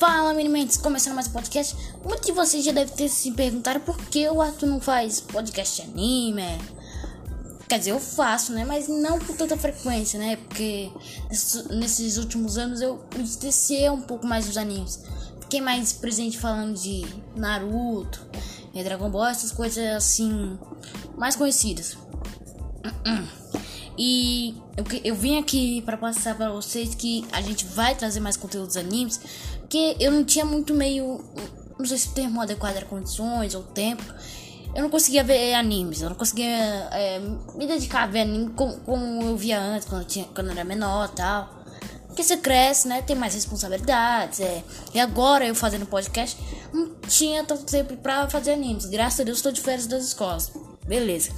Fala, meninos, começando mais um podcast. Muitos de vocês já devem ter se perguntado por que o Arthur não faz podcast anime. Quer dizer, eu faço, né? Mas não com tanta frequência, né? Porque nesses últimos anos eu me um pouco mais dos animes. Fiquei mais presente falando de Naruto, eh, Dragon Ball, essas coisas assim, mais conhecidas. E eu, eu vim aqui para passar para vocês que a gente vai trazer mais conteúdos animes, porque eu não tinha muito meio, não sei se o termo adequado era condições ou tempo. Eu não conseguia ver animes, eu não conseguia é, me dedicar a ver anime como, como eu via antes, quando eu, tinha, quando eu era menor tal. Porque você cresce, né? Tem mais responsabilidades. É. E agora eu fazendo podcast, não tinha tanto tempo pra fazer animes. Graças a Deus, estou de férias das escolas. Beleza.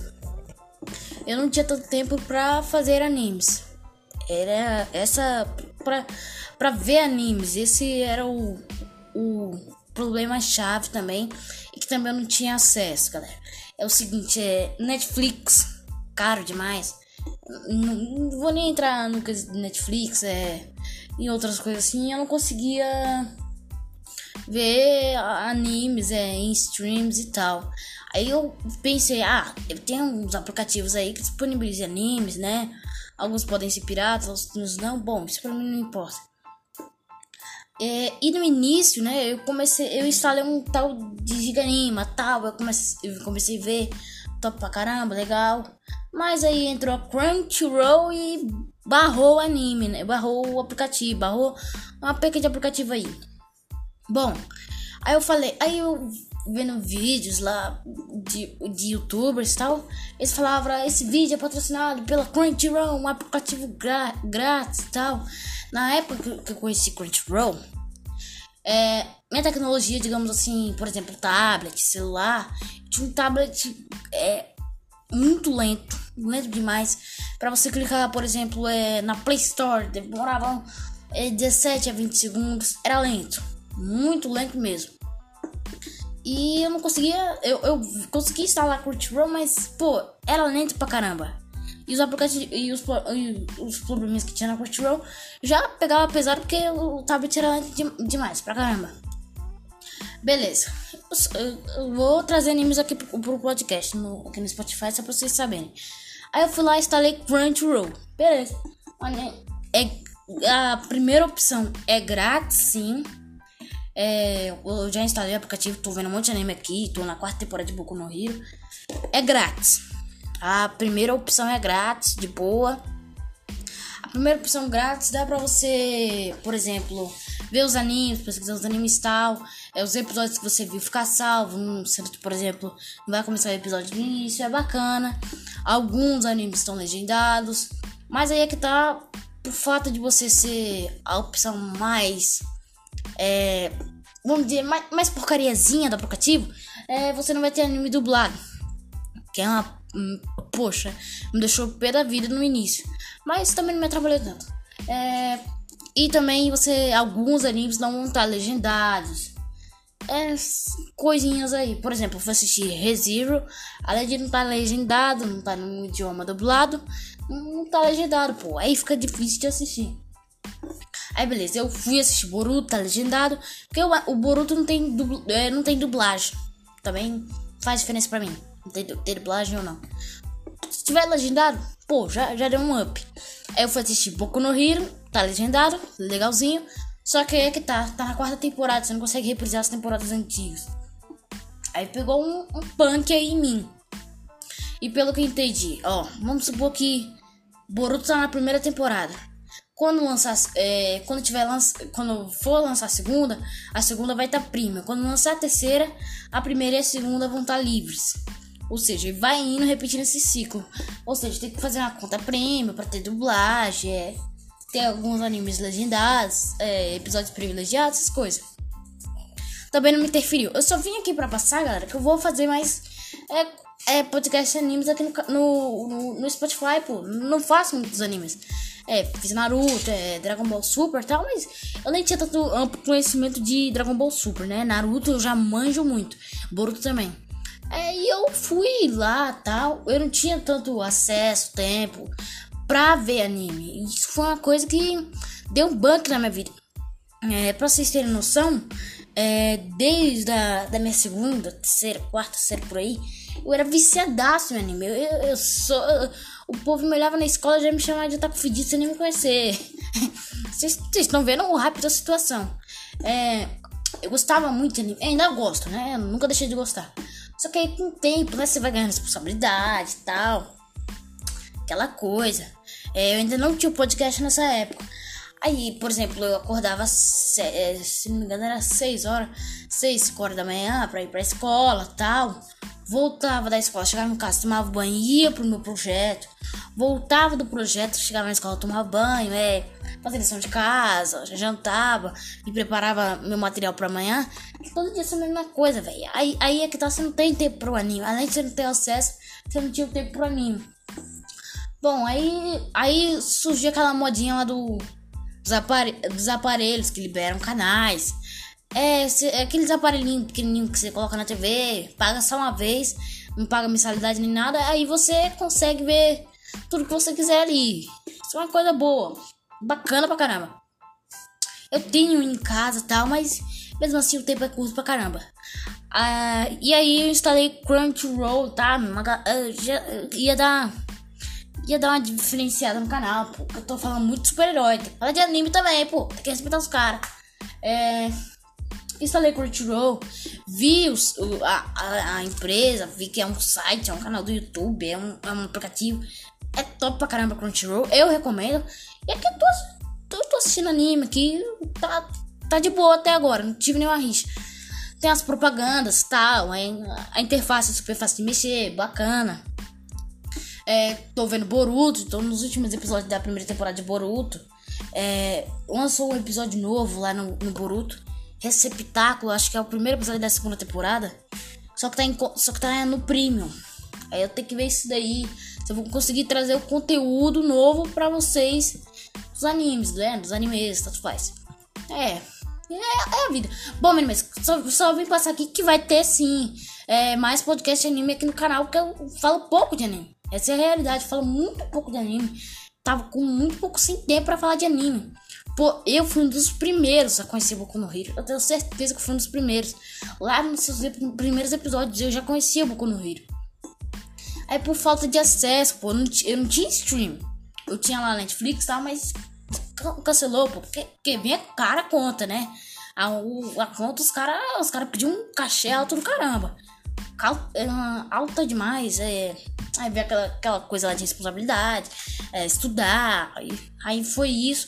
Eu não tinha tanto tempo pra fazer animes. Era essa. pra, pra ver animes. Esse era o, o problema-chave também. E que também eu não tinha acesso, galera. É o seguinte: é Netflix, caro demais. Não, não vou nem entrar no Netflix, é. E outras coisas assim. Eu não conseguia ver animes é, em streams e tal. Aí eu pensei, ah, tem uns aplicativos aí que disponibilizam animes, né? Alguns podem ser piratas, outros não. Bom, isso pra mim não importa. É, e no início, né, eu comecei, eu instalei um tal de Giganima, tal, eu comecei, eu comecei a ver, top pra caramba, legal. Mas aí entrou a Crunchyroll e barrou o anime, né, barrou o aplicativo, barrou uma peca de aplicativo aí. Bom, aí eu falei, aí eu vendo vídeos lá de, de youtubers e tal, eles falavam, esse vídeo é patrocinado pela Crunchyroll, um aplicativo grátis e tal. Na época que eu conheci Crunchyroll, é, minha tecnologia, digamos assim, por exemplo, tablet, celular, tinha um tablet é, muito lento, lento demais. Para você clicar, por exemplo, é, na Play Store, demorava é, 17 a 20 segundos, era lento, muito lento mesmo. E eu não conseguia. Eu, eu consegui instalar Crunchyroll, mas, pô, era lento pra caramba. E os aplicativos e os, e os que tinha na Crunchyroll já pegava pesado porque o tablet era de, demais pra caramba. Beleza. Eu, vou trazer animes aqui pro, pro podcast no, aqui no Spotify só pra vocês saberem. Aí eu fui lá e instalei Crunchyroll. Beleza. É, a primeira opção é grátis, sim. É, eu já instalei o aplicativo, tô vendo um monte de anime aqui, tô na quarta temporada de Boku no Hero. É grátis. A primeira opção é grátis, de boa. A primeira opção grátis dá pra você, por exemplo, ver os animes, pesquisar os animes tal. É, os episódios que você viu ficar salvo. Que, por exemplo, não vai começar o episódio do início, é bacana. Alguns animes estão legendados. Mas aí é que tá, por fato de você ser a opção mais é, vamos dizer, mais, mais porcariazinha do aplicativo, é, você não vai ter anime dublado. Que é uma. Hum, poxa, me deixou pé da vida no início. Mas também não me atrapalhou tanto. É, e também você. Alguns animes não vão estar legendados. É, coisinhas aí. Por exemplo, eu fui assistir ReZero. Além de não estar legendado, não estar no idioma dublado, não tá legendado, pô. Aí fica difícil de assistir. Aí beleza, eu fui assistir Boruto, tá legendado. Porque o, o Boruto não tem, dubl, é, não tem dublagem. Também faz diferença pra mim. Tem dublagem ou não. Se tiver legendado, pô, já, já deu um up. Eu fui assistir Boku no Hero, tá legendado, legalzinho. Só que é que tá, tá na quarta temporada, você não consegue reprisar as temporadas antigas. Aí pegou um, um punk aí em mim. E pelo que eu entendi, ó, vamos supor que Boruto tá na primeira temporada. Quando lançar, é, quando tiver lança, quando for lançar a segunda, a segunda vai estar tá prima. Quando lançar a terceira, a primeira e a segunda vão estar tá livres. Ou seja, vai indo repetindo esse ciclo. Ou seja, tem que fazer uma conta prêmio para ter dublagem, é, ter alguns animes legendados, é, episódios privilegiados, essas coisas. Também não me interferiu. Eu só vim aqui para passar, galera, que eu vou fazer mais é, é podcast animes aqui no, no, no, no Spotify, pô. Não faço muitos animes. É, fiz Naruto, é, Dragon Ball Super e tal, mas eu nem tinha tanto amplo conhecimento de Dragon Ball Super, né? Naruto eu já manjo muito, Boruto também. É, e eu fui lá tal, eu não tinha tanto acesso, tempo pra ver anime. Isso foi uma coisa que deu um banco na minha vida. É, pra vocês terem noção, é, desde a da minha segunda, terceira, quarta série por aí, eu era viciadaço em anime. Eu, eu, eu só. Eu, o povo me olhava na escola já me chamava de taco fedido sem nem me conhecer. Vocês estão vendo o rápido da situação. É, eu gostava muito de anime. Ainda gosto, né? Eu nunca deixei de gostar. Só que aí com o tempo, né? Você vai ganhando responsabilidade e tal. Aquela coisa. É, eu ainda não tinha podcast nessa época. Aí, por exemplo, eu acordava, é, se não me engano, era 6 horas, 6, 5 horas da manhã pra ir pra escola tal. Voltava da escola, chegava em casa, tomava banho, ia pro meu projeto. Voltava do projeto, chegava na escola, tomava banho, é, fazia lição de casa, jantava, me preparava meu material pra amanhã. Todo dia essa mesma coisa, velho. Aí, aí é que tá, você não tem tempo pro anime. Além de você não ter acesso, você não tinha tempo pro anime. Bom, aí, aí surgiu aquela modinha lá do dos, apare dos aparelhos que liberam canais. É, se, é aqueles aparelhinhos pequenininhos que você coloca na TV, paga só uma vez, não paga mensalidade nem nada, aí você consegue ver tudo que você quiser ali. Isso é uma coisa boa, bacana pra caramba. Eu tenho em casa e tal, mas mesmo assim o tempo é curto pra caramba. Ah, e aí eu instalei Crunchyroll, tá? Uh, já, ia dar ia dar uma diferenciada no canal, pô. Eu tô falando muito super-herói. Fala de anime também, pô. Tem que respeitar os caras. É. Instalei Crunchyroll, vi os, a, a, a, empresa, vi que é um site, é um canal do YouTube, é um, é um aplicativo. É top pra caramba Crunchyroll, eu recomendo. E aqui eu tô, tô, tô assistindo anime aqui, tá, tá de boa até agora, não tive nenhuma rixa. Tem as propagandas tal, a, a interface é super fácil de mexer, bacana. É, tô vendo Boruto, tô nos últimos episódios da primeira temporada de Boruto. É, lançou um episódio novo lá no, no Boruto. Receptáculo, acho que é o primeiro episódio da segunda temporada. Só que tá, em, só que tá no Premium. Aí eu tenho que ver isso daí. Se eu vou conseguir trazer o conteúdo novo pra vocês. Dos animes, né? Dos animes, tanto faz. É. É, é, a vida. Bom, meninas, só, só vim passar aqui que vai ter sim é, mais podcast de anime aqui no canal, porque eu falo pouco de anime. Essa é a realidade. Falo muito pouco de anime. Tava com muito pouco sem tempo para falar de anime. Pô, eu fui um dos primeiros a conhecer Boku no Hero. Eu tenho certeza que fui um dos primeiros. Lá nos seus primeiros episódios eu já conhecia Boku no Hero. Aí por falta de acesso, pô, eu não, eu não tinha stream. Eu tinha lá Netflix e tal, mas cancelou, pô, porque, porque bem cara conta, né? A, a conta, os caras os cara pediam um cachê alto do caramba. É, alta demais, é. Aí vem aquela, aquela coisa lá de responsabilidade, é, estudar, aí, aí foi isso.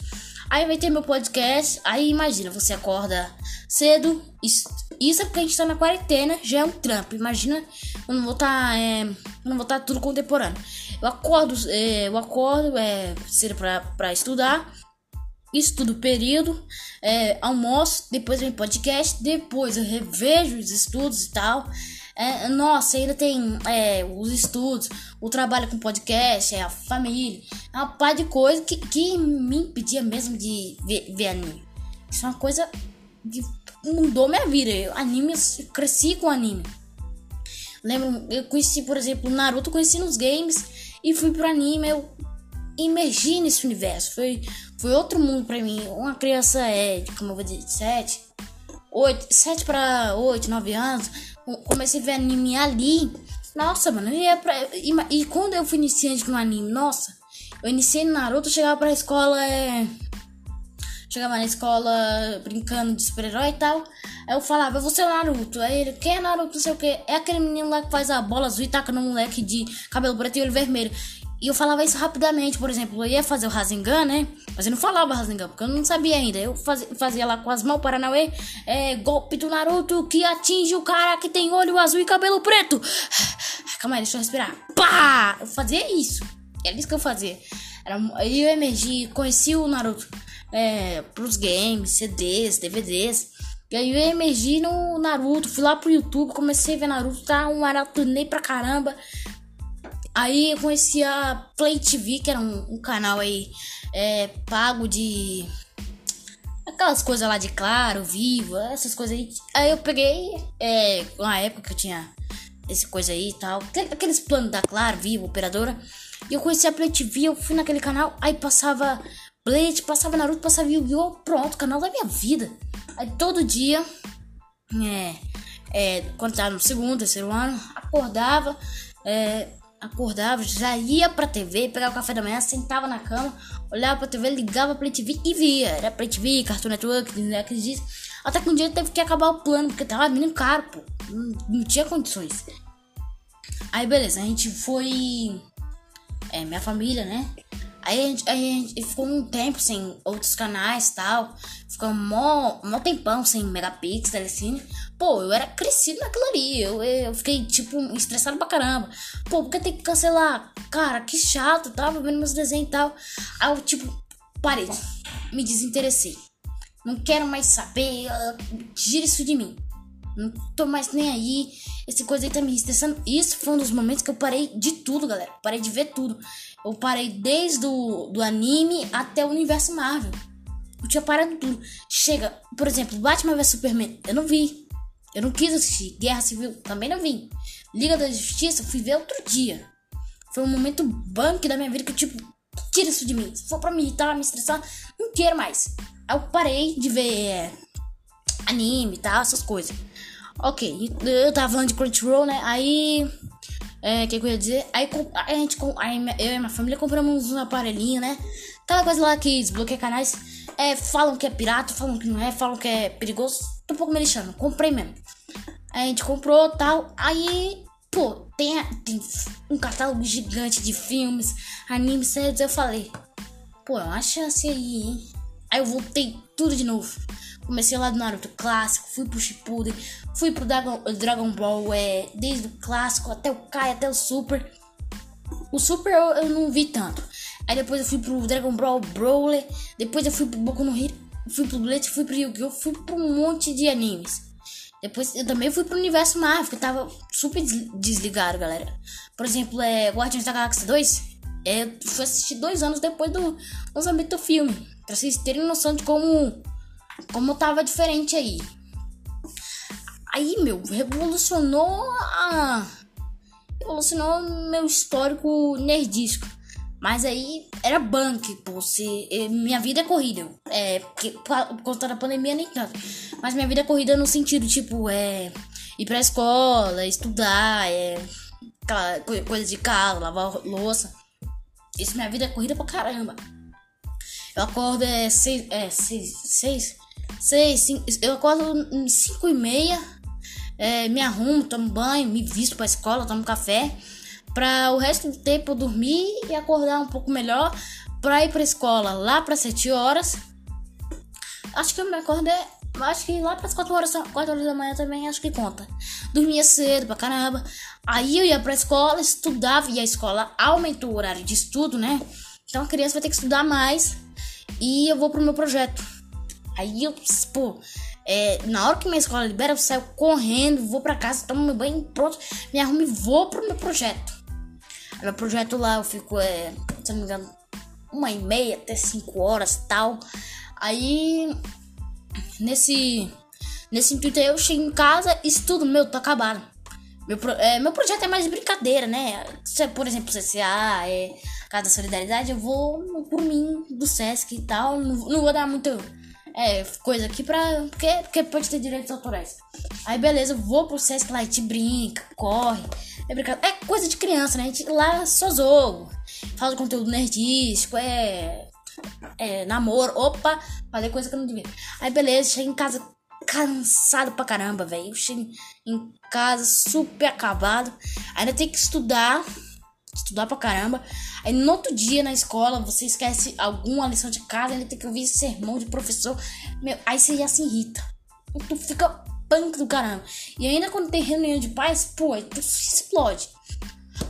Aí vai ter meu podcast, aí imagina, você acorda cedo, isso, isso é porque a gente tá na quarentena, já é um trampo. Imagina, eu não vou tá, é, não vou tá tudo contemporâneo. Eu acordo, é, eu acordo é, cedo pra, pra estudar, estudo período, é, almoço, depois vem podcast, depois eu revejo os estudos e tal. É, nossa, ainda tem é, os estudos, o trabalho com podcast, é, a família, é uma par de coisa que, que me impedia mesmo de ver, ver anime. Isso é uma coisa que mudou minha vida. Eu, anime, eu cresci com anime. Lembro, eu conheci, por exemplo, Naruto, conheci nos games e fui pro anime. Eu imergi nesse universo. Foi, foi outro mundo para mim. Uma criança é, como eu vou dizer, 7, 8, 7 para 8, 9 anos comecei a ver anime ali. Nossa, mano, eu pra. E, e quando eu fui iniciante no anime, nossa, eu iniciei Naruto, chegava pra escola, é. Chegava na escola brincando de super-herói e tal. Aí eu falava, você é o Naruto. Aí ele, quem é Naruto? Não sei o que. É aquele menino lá que faz a bola azul e taca no moleque de cabelo preto e olho vermelho. E eu falava isso rapidamente, por exemplo, eu ia fazer o Rasengan, né? Mas eu não falava Rasengan, porque eu não sabia ainda. Eu fazia, fazia lá com as mãos Paranauê, é, golpe do Naruto que atinge o cara que tem olho azul e cabelo preto. Calma aí, deixa eu respirar. Pá! Eu fazia isso. Era isso que eu fazia. Era, eu emergi, conheci o Naruto é, pros games, CDs, DVDs. E aí eu emergi no Naruto, fui lá pro YouTube, comecei a ver Naruto, tá um maratonei pra caramba. Aí eu conheci a Play TV, que era um, um canal aí é, pago de. Aquelas coisas lá de claro, vivo, essas coisas aí. Aí eu peguei, é, uma época que eu tinha esse coisa aí e tal, aqueles planos da Claro, Vivo, operadora. E eu conheci a Play TV, eu fui naquele canal, aí passava Blade, passava Naruto, passava Yu-Gi-Oh! Pronto, canal da minha vida. Aí todo dia, é, é, quando tava no segundo, terceiro ano, acordava, é, acordava, já ia pra TV, pegava o café da manhã, sentava na cama, olhava pra TV, ligava pra TV e via. Era pra TV, Cartoon Network, né, que diz. Até que um dia teve que acabar o plano, porque tava vindo caro, pô. Não, não tinha condições. Aí beleza, a gente foi. É, minha família, né? Aí a gente, a gente ficou um tempo sem outros canais e tal. Ficou mó, mó tempão sem megapixel, assim. Pô, eu era crescido naquilo ali. Eu, eu fiquei, tipo, estressado pra caramba. Pô, porque tem que cancelar? Cara, que chato, tava vendo meus desenhos e tal. Aí eu, tipo, parei. Me desinteressei. Não quero mais saber. Tira isso de mim. Não tô mais nem aí. Esse coisa aí tá me estressando. Isso foi um dos momentos que eu parei de tudo, galera. Parei de ver tudo. Eu parei desde o do anime até o universo Marvel. Eu tinha parado tudo. Chega, por exemplo, Batman vs Superman. Eu não vi. Eu não quis assistir. Guerra Civil também não vi. Liga da Justiça, fui ver outro dia. Foi um momento banco da minha vida que eu, tipo, tira isso de mim. Se for pra me irritar, me estressar, não quero mais. Eu parei de ver é, anime e tal, essas coisas. Ok, eu tava falando de Crunchyroll, né? Aí. É, que, que eu ia dizer? Aí a gente, aí eu e minha família compramos um aparelhinho, né? Aquela coisa lá que desbloqueia canais. É, falam que é pirata, falam que não é, falam que é perigoso. Tô um pouco me lixando, comprei mesmo. A gente comprou tal. Aí, pô, tem, tem um catálogo gigante de filmes, animes, séries. Eu falei, pô, é uma chance aí, hein? Aí eu voltei tudo de novo. Comecei lá do Naruto clássico, fui pro Shippuden, fui pro Dragon, Dragon Ball, é, desde o clássico até o Kai, até o Super. O Super eu, eu não vi tanto. Aí depois eu fui pro Dragon Ball Brawler, depois eu fui pro Boku no Hero, fui pro Bleach, fui pro Yu-Gi-Oh! Fui pro um monte de animes. Depois eu também fui pro universo Marvel, que tava super desligado, galera. Por exemplo, é Guardiões da Galáxia 2, é, eu fui assistir dois anos depois do lançamento do filme. Pra vocês terem noção de como como tava diferente aí. Aí, meu, revolucionou a. Revolucionou meu histórico nerdístico. Mas aí era bank, pô. Se, minha vida é corrida. É, porque, por conta da pandemia nem tanto. Mas minha vida é corrida no sentido, tipo, é. Ir pra escola, estudar, é. Coisa de casa, lavar louça. Isso minha vida é corrida pra caramba. Eu acordo é seis. É, seis. seis Seis, cinco, eu acordo cinco e meia, é, me arrumo, tomo banho, me visto pra escola, tomo café. Pra o resto do tempo eu dormir e acordar um pouco melhor pra ir pra escola lá para sete horas. Acho que eu me acordo é, Acho que lá pras 4 horas, 4 horas da manhã também acho que conta. Dormia cedo pra caramba. Aí eu ia pra escola, estudava e a escola aumentou o horário de estudo, né? Então a criança vai ter que estudar mais. E eu vou pro meu projeto. Aí eu, pô, é, na hora que minha escola libera, eu saio correndo, vou pra casa, tomo meu banho, pronto, me arrumo e vou pro meu projeto. Meu projeto lá eu fico, é, se não me engano, uma e meia até cinco horas tal. Aí, nesse, nesse intuito aí, eu chego em casa, estudo, meu, tô acabado. Meu, é, meu projeto é mais brincadeira, né? Se, por exemplo, CCA, é Casa da Solidariedade, eu vou por mim, do Sesc e tal. Não, não vou dar muito é, coisa aqui pra. Porque, porque pode ter direitos autorais. Aí beleza, vou pro Sesc lá, a gente brinca, corre. É, brincadeira. é coisa de criança, né? A gente lá só jogo. Fala conteúdo nerdístico, é. É, namoro, opa, fazer coisa que eu não devia. Aí beleza, chega em casa cansado pra caramba, velho. Eu chego em casa super acabado. Ainda tem que estudar estudar pra caramba. Aí no outro dia na escola você esquece alguma lição de casa, ele tem que ouvir sermão de professor. Meu, aí você já se irrita. Tu fica punk do caramba. E ainda quando tem reunião de pais, pô, tu se explode.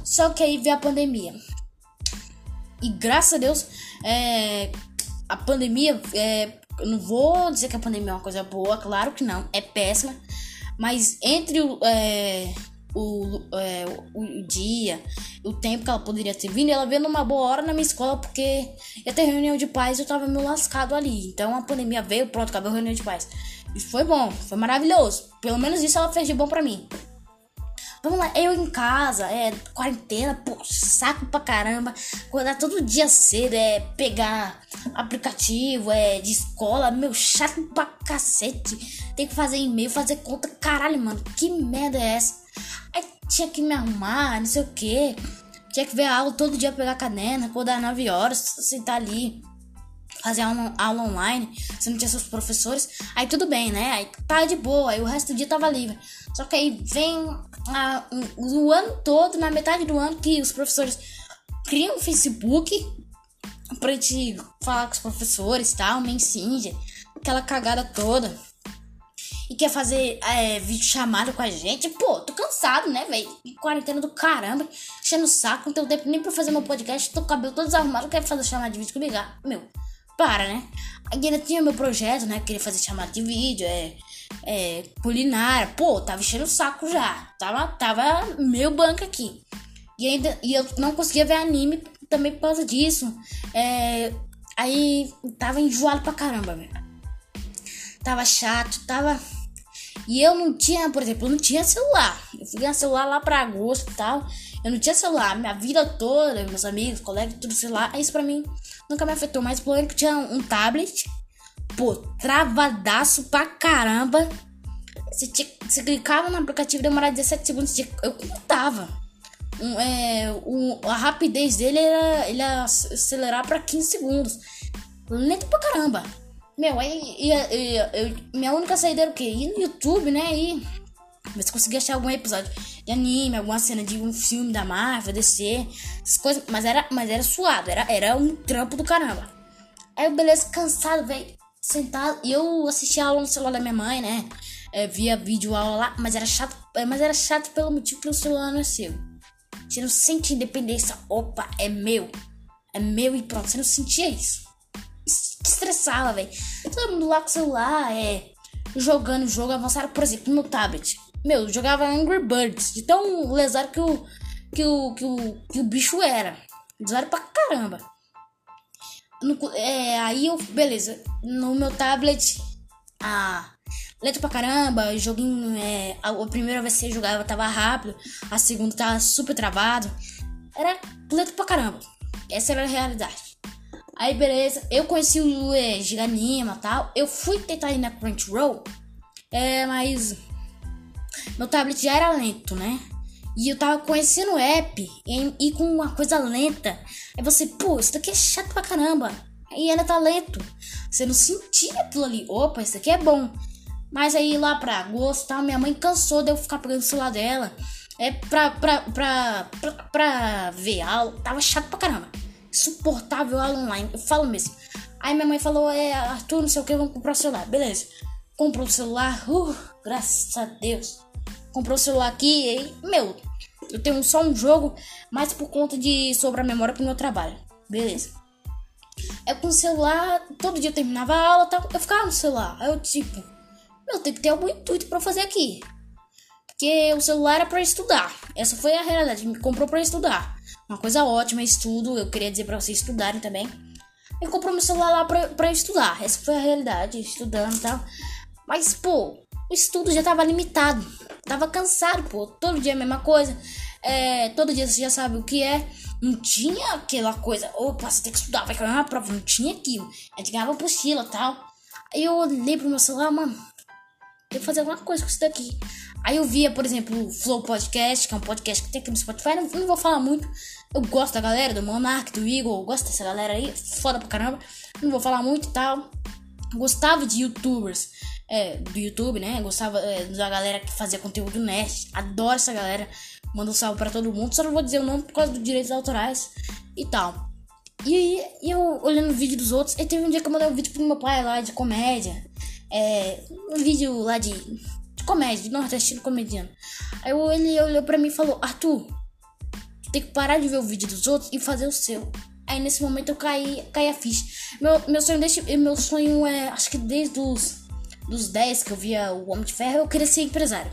Só que aí veio a pandemia. E graças a Deus, é, a pandemia, é, eu não vou dizer que a pandemia é uma coisa boa, claro que não, é péssima. Mas entre o. É, o, é, o, dia, o tempo que ela poderia ter vindo, ela veio numa boa hora na minha escola, porque ia ter reunião de pais e eu tava meio lascado ali. Então a pandemia veio, pronto, acabou a reunião de pais. Isso foi bom, foi maravilhoso. Pelo menos isso ela fez de bom pra mim. Vamos lá, eu em casa, é quarentena, pô, saco pra caramba. Acordar todo dia cedo, é pegar aplicativo, é de escola, meu, chato pra cacete. Tem que fazer e-mail, fazer conta, caralho, mano, que merda é essa? Aí tinha que me arrumar, não sei o que. Tinha que ver a aula todo dia, pegar caderno, acordar 9 horas, sentar ali fazer aula, aula online, você não tinha seus professores, aí tudo bem, né? Aí tá de boa, aí o resto do dia tava livre. Só que aí vem a, um, o ano todo, na metade do ano, que os professores criam um Facebook pra gente falar com os professores e tal, Messenger, aquela cagada toda. E quer fazer é, vídeo chamado com a gente. Pô, tô cansado, né, velho? Quarentena do caramba. Enchendo o saco, não tenho tempo nem pra fazer meu podcast. Tô com o cabelo todo desarrumado. Quero fazer chamada de vídeo comigo. Ah, meu, para, né? Ainda tinha meu projeto, né? Queria fazer chamada de vídeo, é, é culinária. Pô, tava enchendo o saco já. Tava, tava meu banco aqui. E ainda e eu não conseguia ver anime também por causa disso. É, aí tava enjoado pra caramba, velho. Tava chato, tava. E eu não tinha, por exemplo, eu não tinha celular. Eu fui ganhar celular lá pra agosto e tal. Eu não tinha celular. Minha vida toda, meus amigos, colegas, tudo celular. Isso pra mim nunca me afetou. Mas o problema é que tinha um tablet. Pô, travadaço pra caramba. Você, tinha, você clicava no aplicativo demorava 17 segundos. Eu contava. Um, é, um, a rapidez dele era ele acelerar pra 15 segundos. Lento pra caramba. Meu, aí ia, ia, minha única saída era o quê? Ir no YouTube, né? E se conseguia achar algum episódio de anime, alguma cena de um filme da Marvel, DC, essas coisas. Mas era, mas era suado, era, era um trampo do caramba. Aí eu, beleza, cansado, velho, sentado. E eu assistia aula no celular da minha mãe, né? É, via vídeo aula lá, mas era chato, mas era chato pelo motivo que o celular não é seu. Você não sente independência. Opa, é meu. É meu e pronto. Você não sentia isso. Estressava, velho. Todo mundo lá com o celular, é. Jogando jogo avançado, por exemplo, no tablet. Meu, jogava Angry Birds. De tão lesado que o, que o, que o, que o bicho era. Lesado pra caramba. No, é, aí eu, beleza. No meu tablet, a lento pra caramba, joguinho. É, a, a primeira vez que eu jogava tava rápido, a segunda tava super travado. Era lento pra caramba. Essa era a realidade. Aí beleza, eu conheci o é, Giganima tal. Eu fui tentar ir na Crunchyroll. É, mas meu tablet já era lento, né? E eu tava conhecendo o app e, e, com uma coisa lenta. Aí você, pô, isso daqui é chato pra caramba. E ainda tá lento. Você não sentia aquilo ali. Opa, isso aqui é bom. Mas aí lá pra agosto, tá, minha mãe cansou de eu ficar pegando o celular dela. É pra, pra, pra, pra, pra ver aula. Tava chato pra caramba. Insuportável aula online. Eu falo mesmo. Aí minha mãe falou, é, Arthur, não sei o que, vamos comprar o celular. Beleza. Comprou o celular. Uh, graças a Deus comprou o celular aqui e, meu, eu tenho só um jogo, mas por conta de sobrar memória pro meu trabalho. Beleza. Eu com o celular, todo dia eu terminava a aula, eu ficava no celular. Aí eu tipo, meu, tem que ter algum intuito para fazer aqui. Porque o celular era para estudar. Essa foi a realidade. Me comprou para estudar. Uma coisa ótima, estudo. Eu queria dizer para vocês estudarem também. Ele comprou meu celular lá pra, pra estudar. Essa foi a realidade, estudando e tal. Mas, pô, o estudo já tava limitado. Tava cansado, pô. Todo dia a mesma coisa. É, todo dia você já sabe o que é. Não tinha aquela coisa. Opa, você tem que estudar, vai ganhar uma prova. Não tinha aquilo. A gente ganhava apostila e tal. Aí eu olhei pro meu celular, mano. Tem que fazer alguma coisa com isso daqui. Aí eu via, por exemplo, o Flow Podcast, que é um podcast que tem aqui no Spotify. Não, não vou falar muito. Eu gosto da galera, do Monark, do Eagle. Gosto dessa galera aí. Foda pra caramba. Não vou falar muito e tal. Gostava de youtubers é, do YouTube, né? Gostava é, da galera que fazia conteúdo nerd. Adoro essa galera. Manda um salve pra todo mundo. Só não vou dizer o nome por causa dos direitos autorais e tal. E aí, eu olhando o vídeo dos outros, e teve um dia que eu mandei um vídeo pro meu pai lá de comédia. É, um vídeo lá de comédia, de nordestino comediano. Aí ele olhou pra mim e falou: Arthur, tem que parar de ver o vídeo dos outros e fazer o seu. Aí nesse momento eu caí, caí a ficha. Meu, meu sonho desse, meu sonho é, acho que desde os dos 10 que eu via o Homem de Ferro, eu queria ser empresário.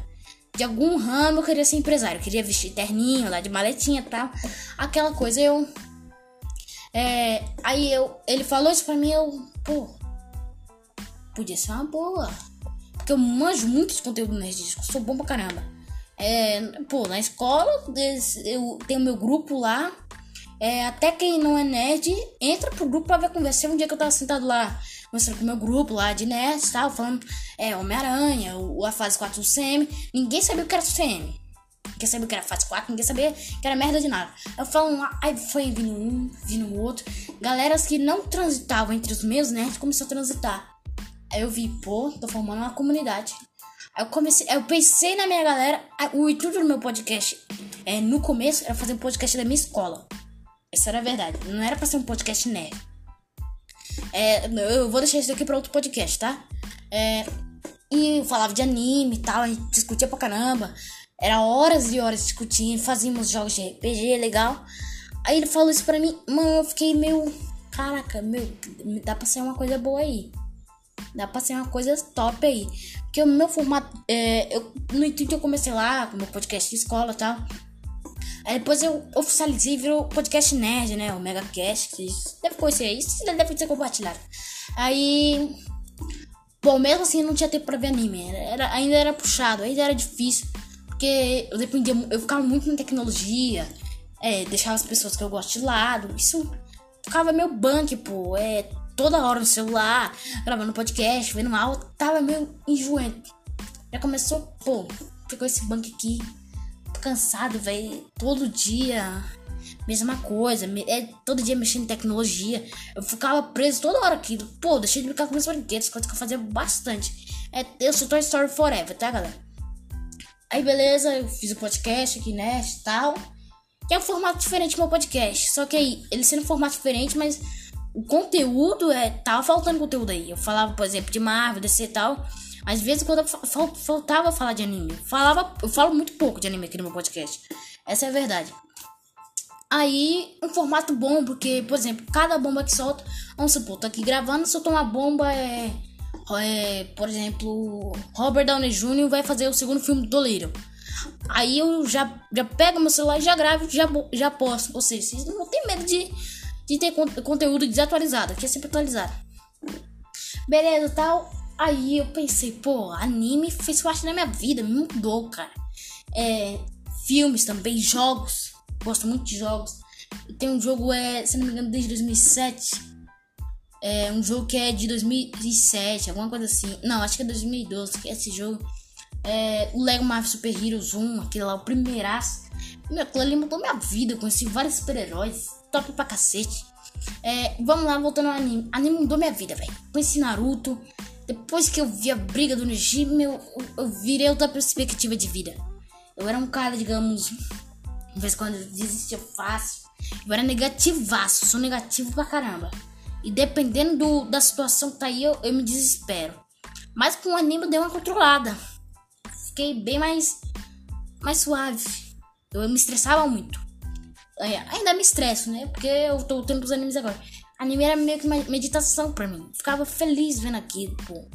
De algum ramo eu queria ser empresário. Eu queria vestir terninho, lá de maletinha e tal. Aquela coisa, eu. É, aí eu. Ele falou isso pra mim, eu. Pô. Podia ser uma boa. Porque eu manjo muito de conteúdo nerdístico. Sou bom pra caramba. É, pô, na escola eu tenho meu grupo lá. É, até quem não é nerd entra pro grupo pra ver conversar. Um dia que eu tava sentado lá, mostrando com o meu grupo lá de nerds e tal, falando é, Homem-Aranha, a fase 4 do CM. Ninguém sabia o que era o CM. Ninguém sabia o que era fase 4, ninguém sabia que era merda de nada. Eu falo, aí foi vindo um, vindo outro. Galeras que não transitavam entre os meus nerds começou a transitar. Aí eu vi, pô, tô formando uma comunidade. Aí eu comecei, eu pensei na minha galera. O intuito do meu podcast é, no começo era fazer um podcast da minha escola. Essa era a verdade. Não era pra ser um podcast nerd. É, eu vou deixar isso aqui pra outro podcast, tá? É, e falava de anime e tal, a gente discutia pra caramba. Era horas e horas discutindo, fazíamos jogos de RPG, legal. Aí ele falou isso pra mim, mano, eu fiquei meio. Caraca, meu, dá pra ser uma coisa boa aí. Dá pra ser uma coisa top aí. Porque o meu formato. É, eu, no intuito eu comecei lá com meu podcast de escola e tal. Aí depois eu oficializei e virou podcast nerd, né? O Megacast. Vocês devem conhecer isso, deve ter compartilhado. Aí. Bom, mesmo assim não tinha tempo pra ver anime. Era, ainda era puxado, ainda era difícil. Porque eu dependia. Eu ficava muito na tecnologia. É, deixava as pessoas que eu gosto de lado. Isso ficava meio bunk, pô. É, toda hora no celular, gravando podcast, vendo aula, tava meio enjoento. Já começou, pô, ficou esse banco aqui, tô cansado, velho, todo dia, mesma coisa, é, todo dia mexendo em tecnologia. Eu ficava preso toda hora aqui, pô, deixei de brincar com meus brinquedos, coisa que eu fazia bastante. É, eu sou Toy Story Forever, tá, galera? Aí, beleza, eu fiz o podcast aqui, né, tal. Que é um formato diferente do meu podcast. Só que aí, ele sendo um formato diferente, mas o conteúdo é. Tava faltando conteúdo aí. Eu falava, por exemplo, de Marvel, DC e tal. Às vezes quando fal, faltava falar de anime. Falava, eu falo muito pouco de anime aqui no meu podcast. Essa é a verdade. Aí, um formato bom, porque, por exemplo, cada bomba que solta, vamos supor, tô aqui gravando, soltou uma bomba, é, é, por exemplo, Robert Downey Jr. vai fazer o segundo filme do Little. Aí eu já, já pego meu celular e já gravo, já, já posto. Ou seja, vocês não tem medo de de ter conteúdo desatualizado, que é sempre atualizado. Beleza, tal. Aí eu pensei, pô, anime fez parte da minha vida, me mudou, cara. É, filmes também, jogos. Gosto muito de jogos. Tem um jogo, é, se não me engano, desde 2007. É um jogo que é de 2007, alguma coisa assim. Não, acho que é 2012, que é esse jogo. É, o Lego Marvel Super Heroes 1, aquele lá, o primeiraço. Meu, aquilo ali mudou minha vida. Conheci vários super-heróis top pra cacete. É, vamos lá, voltando ao anime. Anime mudou minha vida, velho. Conheci Naruto. Depois que eu vi a briga do Neji, eu, eu virei outra perspectiva de vida. Eu era um cara, digamos, de vez quando desistia fácil. Eu era negativaço, sou negativo pra caramba. E dependendo do, da situação que tá aí, eu, eu me desespero. Mas com o anime eu dei uma controlada. Fiquei bem mais, mais suave. Eu me estressava muito. É, ainda me estresso, né? Porque eu tô tendo os animes agora. Anime era meio que uma meditação pra mim. Ficava feliz vendo aquilo, pô.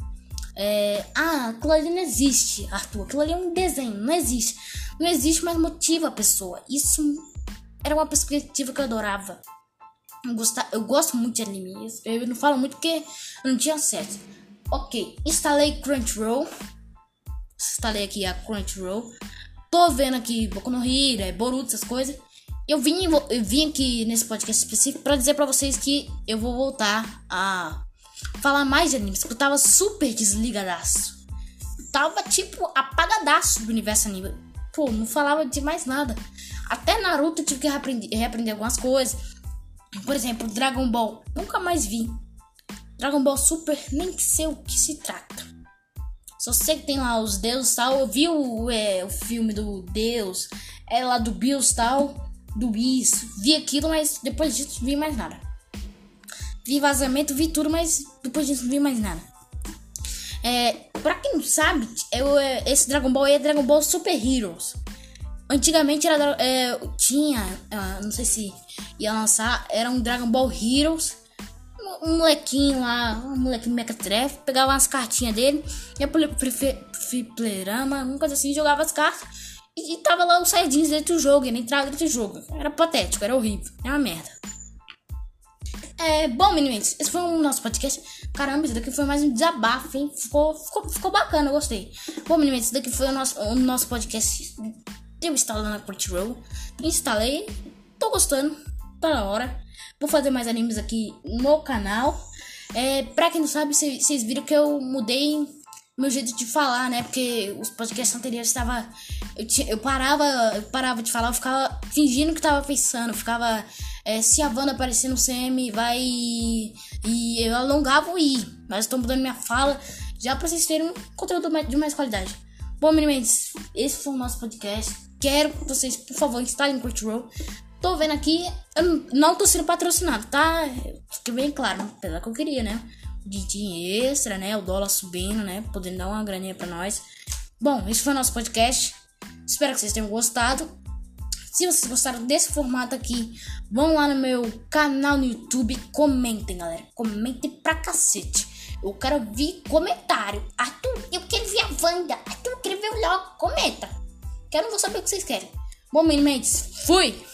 É, ah, aquilo ali não existe, Arthur. Aquilo ali é um desenho, não existe. Não existe, mas motiva a pessoa. Isso era uma perspectiva que eu adorava. Eu, gostar, eu gosto muito de anime. Eu não falo muito porque eu não tinha acesso. Ok, instalei Crunchyroll. Instalei aqui a Crunchyroll. Tô vendo aqui Boku no Hero, é Boruto, essas coisas. Eu vim, eu vim aqui nesse podcast específico para dizer para vocês que eu vou voltar a falar mais de animes, porque eu tava super desligadaço. Tava tipo apagadaço do universo anime. Pô, não falava de mais nada. Até Naruto eu tive que reaprender, reaprender algumas coisas. Por exemplo, Dragon Ball, nunca mais vi. Dragon Ball Super, nem sei o que se trata. Só sei que tem lá os deuses tal. Eu vi o, é, o filme do Deus, é lá do Bills tal do Bis, vi aquilo, mas depois disso vi mais nada. Vi vazamento, vi tudo, mas depois disso não vi mais nada. É, pra quem não sabe, eu, é, esse Dragon Ball é Dragon Ball Super Heroes. Antigamente era, é, tinha, é, não sei se ia lançar, era um Dragon Ball Heroes. Um molequinho lá, um molequinho Mequetrefe, pegava as cartinhas dele, ia pro fliperama, uma coisa assim, jogava as cartas e tava lá os Saiyajins dentro do jogo, ele entrava dentro do jogo. Era patético, era horrível, era uma merda. É, bom, meninos, esse foi o nosso podcast. Caramba, isso daqui foi mais um desabafo, hein? Ficou, ficou, ficou bacana, eu gostei. Bom, meninos, esse daqui foi o nosso, o nosso podcast. Eu instalando na Crunchyroll. Instalei, tô gostando, tá na hora. Vou fazer mais animes aqui no canal. É, pra quem não sabe, vocês viram que eu mudei meu jeito de falar, né? Porque os podcasts anteriores estava eu, tinha, eu parava, eu parava de falar, eu ficava fingindo que tava pensando, ficava é, se a Wanda aparecer no CM, vai e eu alongava o I, mas estou mudando minha fala já para vocês terem um conteúdo de mais qualidade. Bom, meninos, esse foi o nosso podcast. Quero que vocês, por favor, instalem o Crunchyroll. Tô vendo aqui, eu não tô sendo patrocinado, tá? Fique bem claro, apesar que eu queria, né? De dinheiro extra, né? O dólar subindo, né? Podendo dar uma graninha pra nós. Bom, esse foi o nosso podcast. Espero que vocês tenham gostado. Se vocês gostaram desse formato aqui, vão lá no meu canal no YouTube, comentem, galera. Comentem pra cacete. Eu quero ver comentário. Arthur, eu quero ver a Wanda. Arthur, eu quero ver o logo. Comenta. Quero saber o que vocês querem. Bom, meninos, fui!